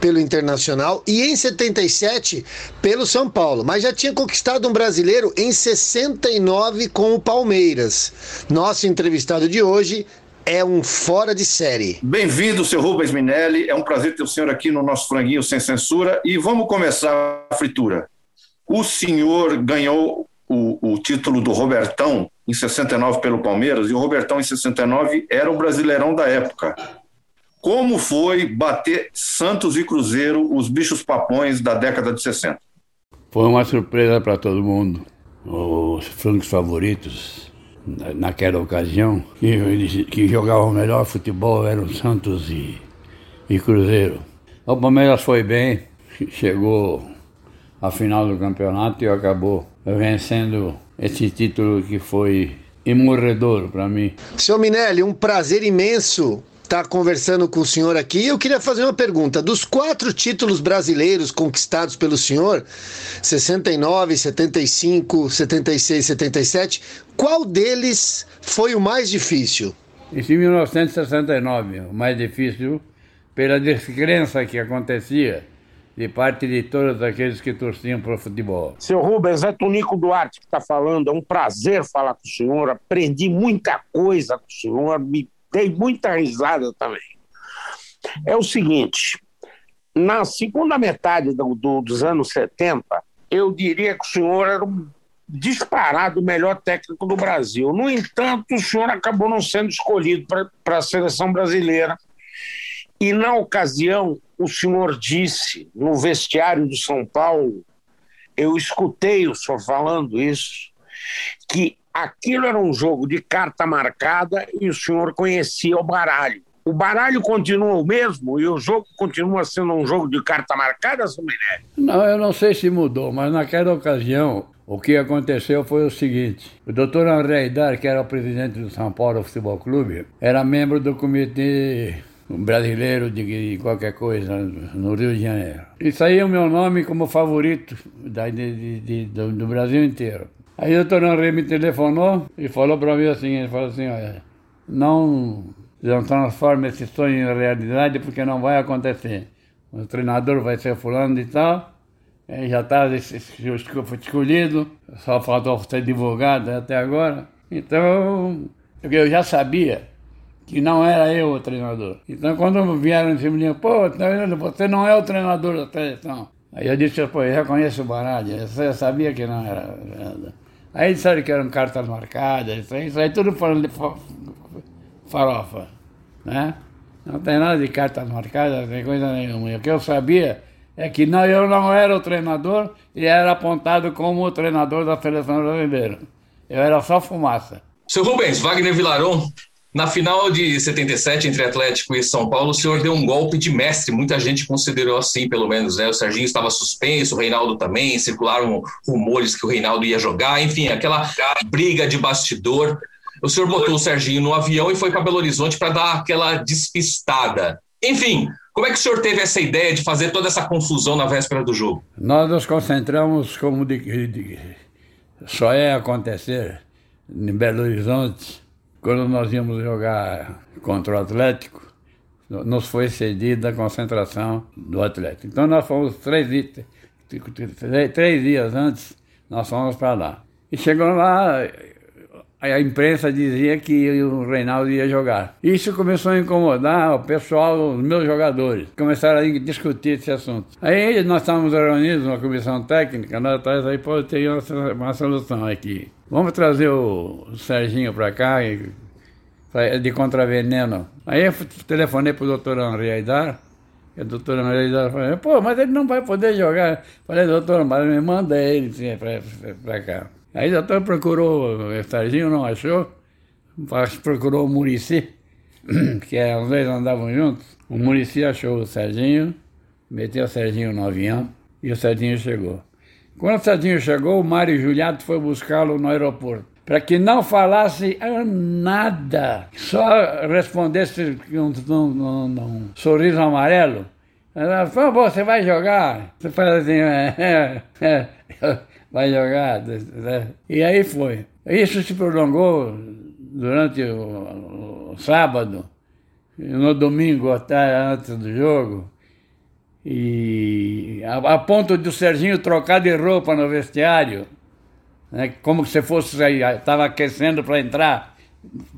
pelo Internacional e em 77 pelo São Paulo, mas já tinha conquistado um brasileiro em 69 com o Palmeiras. Nosso entrevistado de hoje é um fora de série. Bem-vindo, seu Rubens Minelli. É um prazer ter o senhor aqui no nosso Franguinho Sem Censura. E vamos começar a fritura. O senhor ganhou o, o título do Robertão em 69 pelo Palmeiras, e o Robertão em 69 era o brasileirão da época. Como foi bater Santos e Cruzeiro, os bichos papões da década de 60? Foi uma surpresa para todo mundo. Os frangos favoritos naquela ocasião, que, que jogavam melhor futebol eram Santos e, e Cruzeiro. O Palmeiras foi bem, chegou à final do campeonato e acabou vencendo esse título que foi imorredor para mim. Seu Minelli, um prazer imenso estar conversando com o senhor aqui. Eu queria fazer uma pergunta. Dos quatro títulos brasileiros conquistados pelo senhor, 69, 75, 76, 77, qual deles foi o mais difícil? Isso em 1969, o mais difícil, pela descrença que acontecia de parte de todos aqueles que torciam para o futebol. Seu Rubens, é Tonico Duarte que está falando. É um prazer falar com o senhor. Aprendi muita coisa com o senhor. Me dei muita risada também. É o seguinte: na segunda metade do- do- dos anos 70, eu diria que o senhor era um disparado o melhor técnico do Brasil. No entanto, o senhor acabou não sendo escolhido para a seleção brasileira. E na ocasião, o senhor disse no vestiário do São Paulo, eu escutei o senhor falando isso, que aquilo era um jogo de carta marcada e o senhor conhecia o baralho. O baralho continua o mesmo e o jogo continua sendo um jogo de carta marcada, seu Minelli? Não, eu não sei se mudou, mas naquela ocasião o que aconteceu foi o seguinte: o doutor André Aidar, que era o presidente do São Paulo Futebol Clube, era membro do comitê brasileiro de qualquer coisa no Rio de Janeiro. E saía o meu nome como favorito da, de- de- do, do Brasil inteiro. Aí o doutor André me telefonou e falou para mim assim, ele falou assim, olha, não, não transforme esse sonho em realidade porque não vai acontecer. O treinador vai ser fulano e tal, eh, já está escolhido, só faltou ser divulgado até agora. Então, eu já sabia que não era eu o treinador. Então, quando vieram em cima de mim, pô, você não é o treinador da seleção. Aí eu disse, pô, eu já conheço o baralho, eu sabia que não era. Aí disseram que eram cartas marcadas, isso aí, isso aí tudo falando de fa- farofa, né? Não tem nada de cartas marcadas, não tem coisa nenhuma. E o que eu sabia é que não, eu não era o treinador e era apontado como o treinador da seleção brasileira. Eu era só fumaça. Seu Rubens, Wagner Vilaron, na final de 77 entre Atlético e São Paulo, o senhor deu um golpe de mestre. Muita gente considerou assim, pelo menos, né? O Serginho estava suspenso, o Reinaldo também, circularam rumores que o Reinaldo ia jogar, enfim, aquela briga de bastidor. O senhor botou o Serginho no avião e foi para Belo Horizonte para dar aquela despistada. Enfim, como é que o senhor teve essa ideia de fazer toda essa confusão na véspera do jogo? Nós nos concentramos como de, de- só é acontecer em Belo Horizonte, quando nós íamos jogar contra o Atlético, no- nos foi cedida a concentração do Atlético. Então nós fomos três, três, três dias antes, nós fomos para lá. E chegou lá, a imprensa dizia que o Reinaldo ia jogar. Isso começou a incomodar o pessoal, os meus jogadores. Começaram a discutir esse assunto. Aí nós estávamos reunidos numa comissão técnica, nós atrás aí, pô, tem uma, uma solução aqui. Vamos trazer o Serginho para cá, de contraveneno. Aí eu telefonei para o doutor Henri Aidar, e o doutor Henri Aidar falou, pô, mas ele não vai poder jogar. Falei, doutor, mas me manda ele para cá. Aí o doutor procurou o Serginho, não achou, procurou o Murici, [clears throat] que é, os dois andavam juntos. O Murici achou o Serginho, meteu o Serginho no avião e o Serginho chegou. Quando o Serginho chegou, o Mário Juliato foi buscá-lo no aeroporto. Para que não falasse ah, nada, só respondesse um, um- um- sorriso amarelo. Ela falou, "Pô, você vai jogar? Você faz assim, é, é, é, vai jogar. né? E aí foi. Isso se prolongou durante o, o sábado, no domingo até antes do jogo. E a, a ponto de o Serginho trocar de roupa no vestiário, né, como se fosse, estava aquecendo para entrar,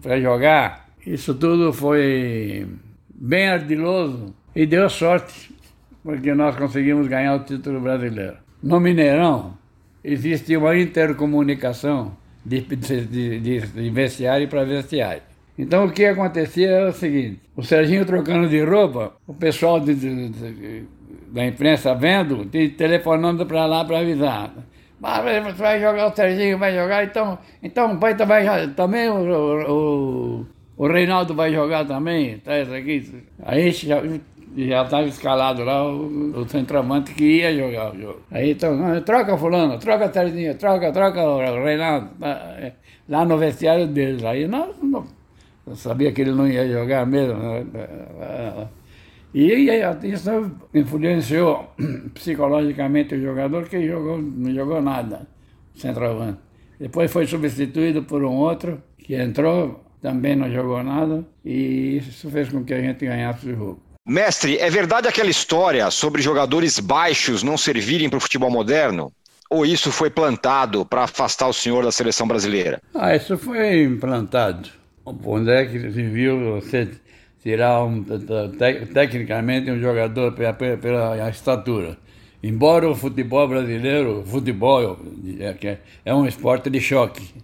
para jogar. Isso tudo foi bem ardiloso e deu sorte, porque nós conseguimos ganhar o título brasileiro. No Mineirão, existe uma intercomunicação de, de, de, de vestiário para vestiário. Então o que acontecia era o seguinte: o Serginho trocando de roupa, o pessoal de- de- da imprensa vendo, telefonando para lá para avisar. "Ah, Você vai jogar o Serginho, vai jogar, então, então o pai vai jogar também, o, o, o, Reinaldo vai jogar também, tá isso aqui. Aí já já estava escalado lá o, o centroavante que ia jogar o jogo. Aí então, "Ah, troca fulano, troca Serginho, troca, troca o Reinaldo, tá, é, lá no vestiário deles. Aí nós não, sabia que ele não ia jogar mesmo. né? E isso influenciou [clears throat] psicologicamente o jogador que jogou, não jogou nada, centroavante. Depois foi substituído por um outro que entrou, também não jogou nada, e isso fez com que a gente ganhasse o jogo. Mestre, é verdade aquela história sobre jogadores baixos não servirem para o futebol moderno? Ou isso foi plantado para afastar o senhor da seleção brasileira? Ah, isso foi implantado. Onde é que se viu você tirar um, te- tecnicamente um jogador pela, pela estatura? Embora o futebol brasileiro, futebol é, é- um esporte de choque,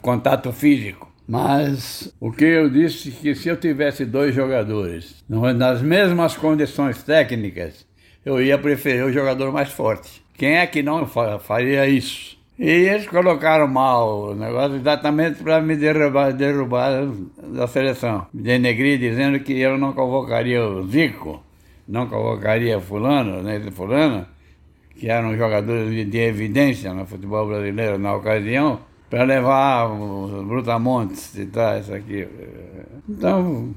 contato físico. Mas o que eu disse é que se eu tivesse dois jogadores no- nas mesmas condições técnicas, eu ia preferir o jogador mais forte. Quem é que não fa- faria isso? E eles colocaram mal o negócio exatamente para me derrubar, derrubar da seleção. Me denegrir dizendo que eu não convocaria o Zico, não convocaria fulano, né, fulano, que eram jogadores de, de evidência no futebol brasileiro na ocasião, para levar os brutamontes e tal, isso aqui. Então,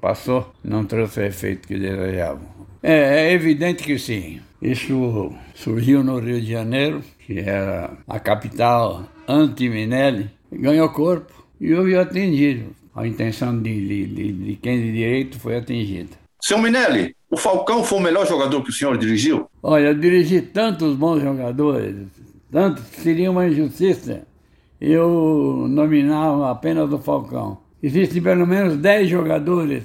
passou, não trouxe o efeito que desejavam. É, é evidente que sim. Isso surgiu no Rio de Janeiro, que era a capital anti-Minelli, ganhou corpo e houve atingido. A intenção de, de, de, de quem de direito foi atingida. Seu Minelli, o Falcão foi o melhor jogador que o senhor dirigiu? Olha, eu dirigi tantos bons jogadores, tanto seria uma injustiça eu nominar apenas o Falcão. Existem pelo menos 10 jogadores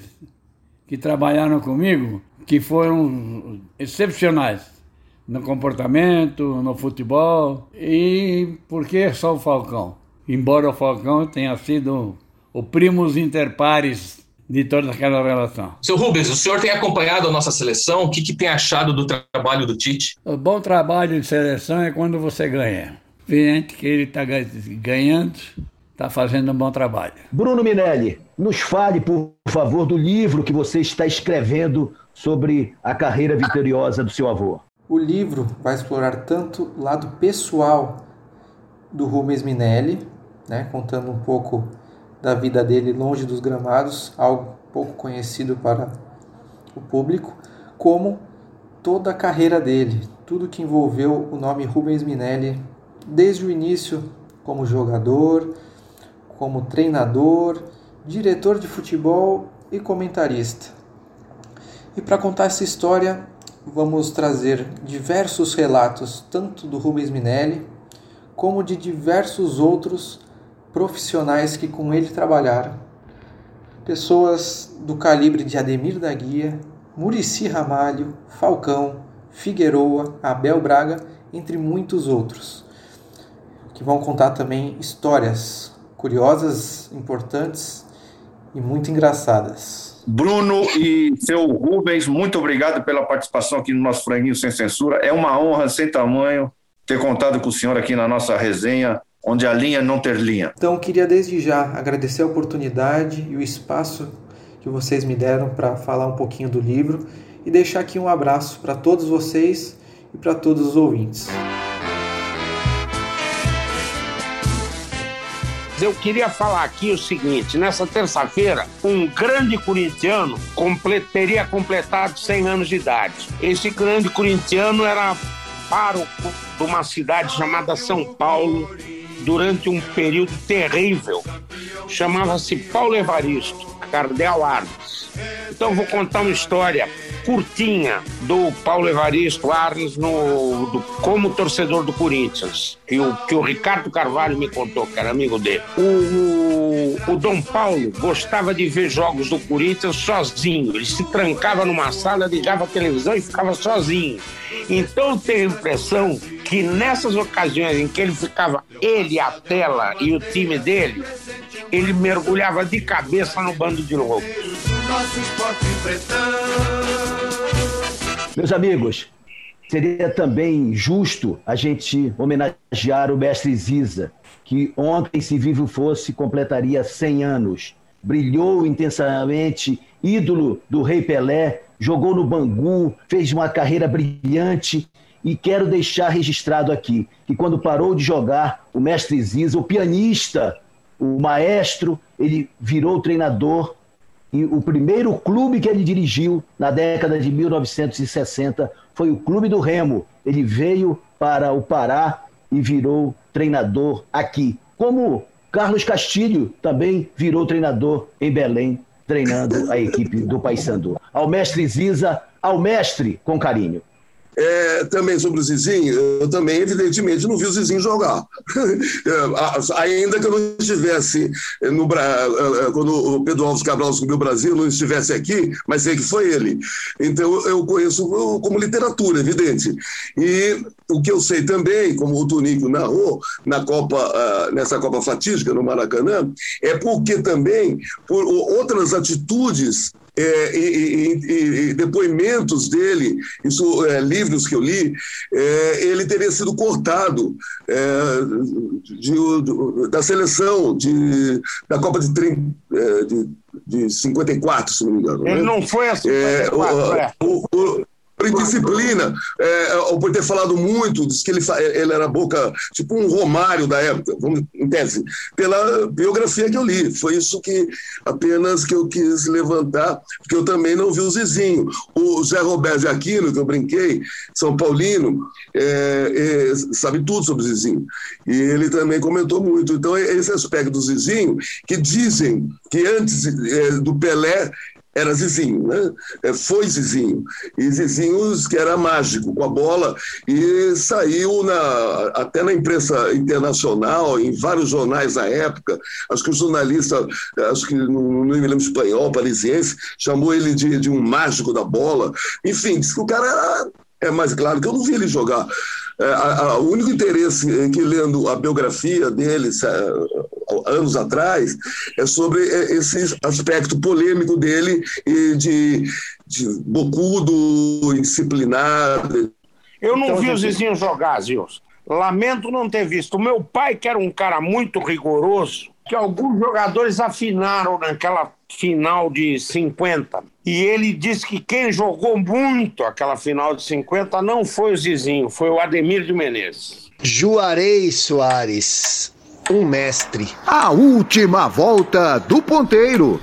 que trabalharam comigo que foram excepcionais. no comportamento, no futebol. E por que só o Falcão? Embora o Falcão tenha sido o primus inter pares de toda aquela relação. Seu Rubens, o senhor tem acompanhado a nossa seleção? O que, que tem achado do trabalho do Tite? O bom trabalho de seleção é quando você ganha. Evidente que ele está ganhando, está fazendo um bom trabalho. Bruno Minelli, nos fale, por favor, do livro que você está escrevendo sobre a carreira vitoriosa do seu avô. O livro vai explorar tanto o lado pessoal do Rubens Minelli, né, contando um pouco da vida dele longe dos gramados, algo pouco conhecido para o público, como toda a carreira dele, tudo que envolveu o nome Rubens Minelli, desde o início como jogador, como treinador, diretor de futebol e comentarista. E para contar essa história, vamos trazer diversos relatos, tanto do Rubens Minelli, como de diversos outros profissionais que com ele trabalharam. Pessoas do calibre de Ademir da Guia, Murici Ramalho, Falcão, Figueroa, Abel Braga, entre muitos outros, que vão contar também histórias curiosas, importantes e muito engraçadas. Bruno e seu Rubens, muito obrigado pela participação aqui no nosso Franguinho Sem Censura. É uma honra sem tamanho ter contado com o senhor aqui na nossa resenha onde a linha não ter linha. Então, queria desde já agradecer a oportunidade e o espaço que vocês me deram para falar um pouquinho do livro e deixar aqui um abraço para todos vocês e para todos os ouvintes. Eu queria falar aqui o seguinte: nessa terça-feira, um grande corintiano teria completado 100 anos de idade. Esse grande corintiano era pároco de uma cidade chamada São Paulo, durante um período terrível. Chamava-se Paulo Evaristo, Cardel Arnes. Então vou contar uma história curtinha do Paulo Evaristo Arnes no, do, como torcedor do Corinthians, que o, que o Ricardo Carvalho me contou, que era amigo dele. O, o, o Dom Paulo gostava de ver jogos do Corinthians sozinho. Ele se trancava numa sala, ligava a televisão e ficava sozinho. Então eu tenho a impressão que nessas ocasiões em que ele ficava, ele, a tela e o time dele, ele mergulhava de cabeça no bando de loucos. Meus amigos, seria também justo a gente homenagear o mestre Ziza, que ontem, se vivo fosse, completaria 100 anos. Brilhou intensamente, ídolo do Rei Pelé, jogou no Bangu, fez uma carreira brilhante e quero deixar registrado aqui que quando parou de jogar, o mestre Ziza, o pianista, o maestro, ele virou treinador e o primeiro clube que ele dirigiu na década de 1960 foi o Clube do Remo. Ele veio para o Pará e virou treinador aqui. Como Carlos Castilho também virou treinador em Belém, treinando a equipe do Paysandu. Ao mestre Ziza, ao mestre com carinho. É, também sobre o Zizinho, eu também, evidentemente, não vi o Zizinho jogar. [laughs] É, ainda que eu não estivesse no é, é, quando o Pedro Alves Cabral subiu o Brasil, não estivesse aqui, mas sei que foi ele. Então eu conheço como literatura, evidente. E o que eu sei também, como o Tunico narrou na Copa, nessa Copa Fatídica no Maracanã, é porque também por outras atitudes é, e, e, e, depoimentos dele, isso, é, livros que eu li, é, ele teria sido cortado é, de, de, da seleção de, da Copa de, é, de, de 54, se não me engano. Ele né? não foi a 54, é, o, o, por indisciplina, é, ou por ter falado muito, diz que ele, ele era boca, tipo um Romário da época, vamos, em tese, pela biografia que eu li. Foi isso que apenas que eu quis levantar, porque eu também não vi o Zizinho. O Zé Roberto de Aquino, que eu brinquei, São Paulino, é, é, sabe tudo sobre o Zizinho. E ele também comentou muito. Então, esse aspecto do Zizinho, que dizem que antes é, do Pelé era Zizinho, né? É, foi Zizinho. E Zizinho que era mágico com a bola e saiu na, até na imprensa internacional, em vários jornais da época. Acho que o jornalista, acho que não, me lembro espanhol, parisiense, chamou ele de, de um mágico da bola. Enfim, disse que o cara era é mais claro que eu não vi ele jogar. É, o único interesse que lendo a biografia dele anos atrás é sobre esse aspecto polêmico dele e de, de bocudo, indisciplinado. Eu não Então, vi o gente- Zizinho jogar, Zilson. Lamento não ter visto. O meu pai, que era um cara muito rigoroso, que alguns jogadores afinaram naquela final de 50. E ele disse que quem jogou muito aquela final de 50 não foi o Zizinho, foi o Ademir de Menezes. Juarez Soares, um mestre. A última volta do ponteiro.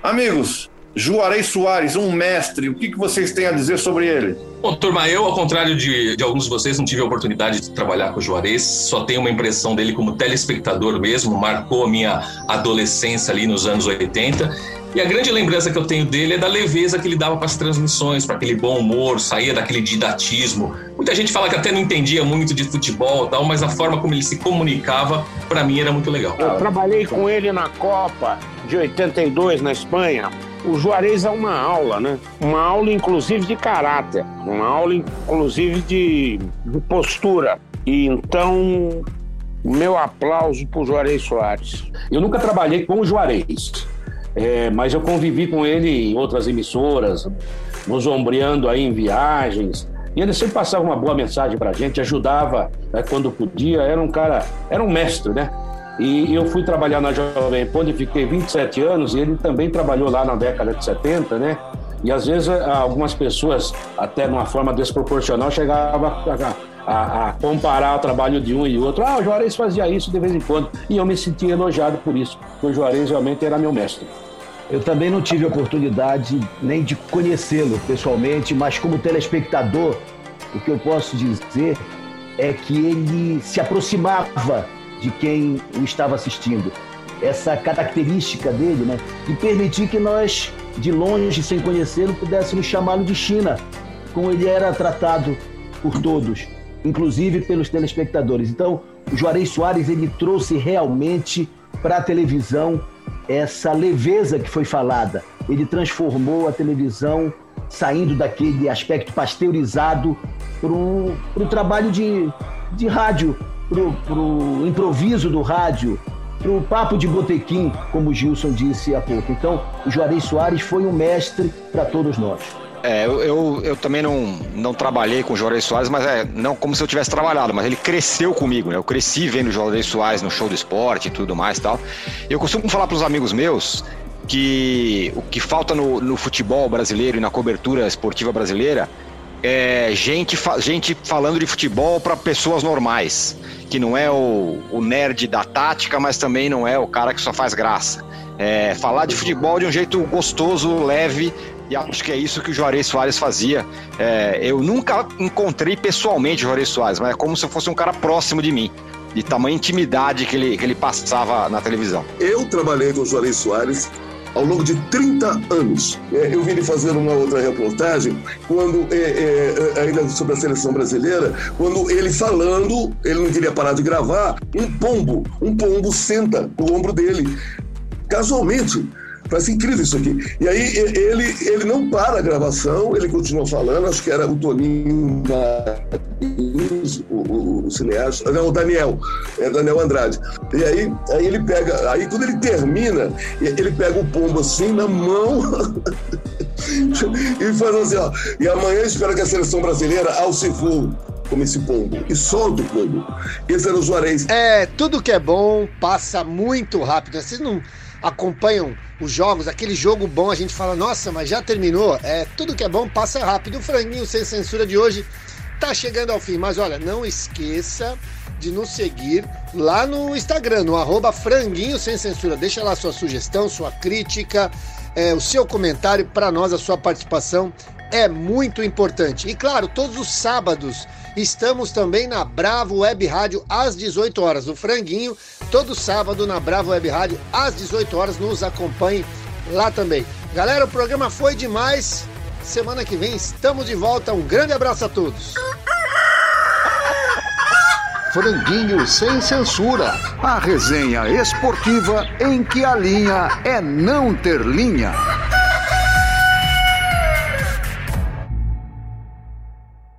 Amigos, Juarez Soares, um mestre, o que, que vocês têm a dizer sobre ele? Bom, turma, eu, ao contrário de, de alguns de vocês, não tive a oportunidade de trabalhar com o Juarez, só tenho uma impressão dele como telespectador mesmo, marcou a minha adolescência ali nos anos 80. E a grande lembrança que eu tenho dele é da leveza que ele dava para as transmissões, para aquele bom humor, saía daquele didatismo. Muita gente fala que até não entendia muito de futebol e tal, mas a forma como ele se comunicava, para mim, era muito legal. Eu trabalhei com ele na Copa de 82 na Espanha. O Juarez é uma aula, né? Uma aula, inclusive, de caráter, uma aula, inclusive, de, de postura. E então, meu aplauso para o Juarez Soares. Eu nunca trabalhei com o Juarez, é, mas eu convivi com ele em outras emissoras, nos ombreando aí em viagens. E ele sempre passava uma boa mensagem para a gente, ajudava né, quando podia. Era um cara, era um mestre, né? E eu fui trabalhar na Jovem Pan e fiquei 27 anos, e ele também trabalhou lá na década de 70, né? E às vezes a- algumas pessoas, até de uma forma desproporcional, chegavam a, a- a comparar o trabalho de um e outro. Ah, o Juarez fazia isso de vez em quando. E eu me sentia elogiado por isso, porque o Juarez realmente era meu mestre. Eu também não tive oportunidade nem de conhecê-lo pessoalmente, mas como telespectador, o que eu posso dizer é que ele se aproximava de quem o estava assistindo. Essa característica dele, né, de permitir que nós, de longe, sem conhecê-lo, pudéssemos chamá-lo de China, como ele era tratado por todos, inclusive pelos telespectadores. Então, o Juarez Soares ele trouxe realmente para a televisão essa leveza que foi falada. Ele transformou a televisão saindo daquele aspecto pasteurizado para o trabalho de, de rádio, para o improviso do rádio, para o papo de botequim, como o Gilson disse há pouco. Então, o Juarez Soares foi um mestre para todos nós. É, eu, eu, eu também não, não trabalhei com o Juarez Soares, mas é não como se eu tivesse trabalhado, mas ele cresceu comigo, né? Eu cresci vendo o Juarez Soares no show do esporte e tudo mais e tal. Eu costumo falar para os amigos meus que o que falta no, no futebol brasileiro e na cobertura esportiva brasileira é gente, gente falando de futebol para pessoas normais, que não é o, o nerd da tática, mas também não é o cara que só faz graça. É, falar de futebol de um jeito gostoso, leve, e acho que é isso que o Juarez Soares fazia. É, eu nunca encontrei pessoalmente o Juarez Soares, mas é como se fosse um cara próximo de mim, de tamanha intimidade que ele, que ele passava na televisão. Eu trabalhei com o Juarez Soares ao longo de 30 anos. É, Eu vi ele fazer uma outra reportagem, quando é, é, ainda sobre a seleção brasileira, quando ele falando, ele não queria parar de gravar, um pombo, um pombo senta no ombro dele. Casualmente. Parece incrível isso aqui. E aí ele, ele não para a gravação, ele continua falando, acho que era o Toninho Martins, o, o, o cineasta, não, o Daniel, é Daniel Andrade. E aí, aí ele pega, aí quando ele termina, ele pega o pombo assim na mão [laughs] e faz assim, ó. E amanhã espera que a seleção brasileira alce voo como esse pombo e solta o pombo. Esse era o Juarez. É, tudo que é bom passa muito rápido. Vocês não acompanham os jogos, aquele jogo bom, a gente fala, nossa, mas já terminou. É, tudo que é bom passa rápido. O franguinho sem censura de hoje tá chegando ao fim. Mas olha, não esqueça de nos seguir lá no Instagram, no arroba franguinho sem censura. Deixa lá sua sugestão, sua crítica, é, o seu comentário para nós, a sua participação é muito importante. E claro, todos os sábados estamos também na Bravo Web Rádio às 18 horas. O Franguinho, todo sábado na Bravo Web Rádio às 18 horas. Nos acompanhe lá também. Galera, o programa foi demais. Semana que vem estamos de volta. Um grande abraço a todos. [laughs] Franguinho sem censura. A resenha esportiva em que a linha é não ter linha.